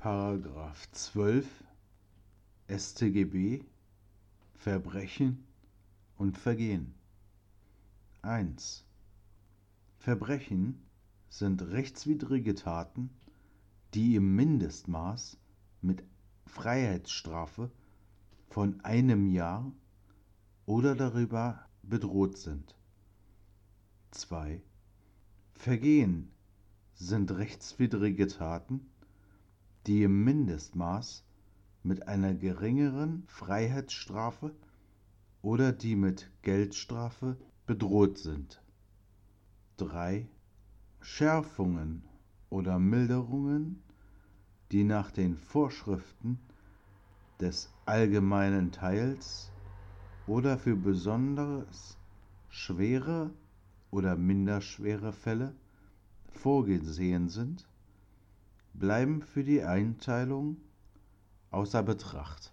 Paragraph 12 StGB Verbrechen und Vergehen 1. Verbrechen sind rechtswidrige Taten, die im Mindestmaß mit Freiheitsstrafe von einem Jahr oder darüber bedroht sind. 2. Vergehen sind rechtswidrige Taten, die im Mindestmaß mit einer geringeren Freiheitsstrafe oder die mit Geldstrafe bedroht sind. 3. Schärfungen oder Milderungen, die nach den Vorschriften des allgemeinen Teils oder für besonders schwere oder minder schwere Fälle vorgesehen sind, bleiben für die Einteilung außer Betracht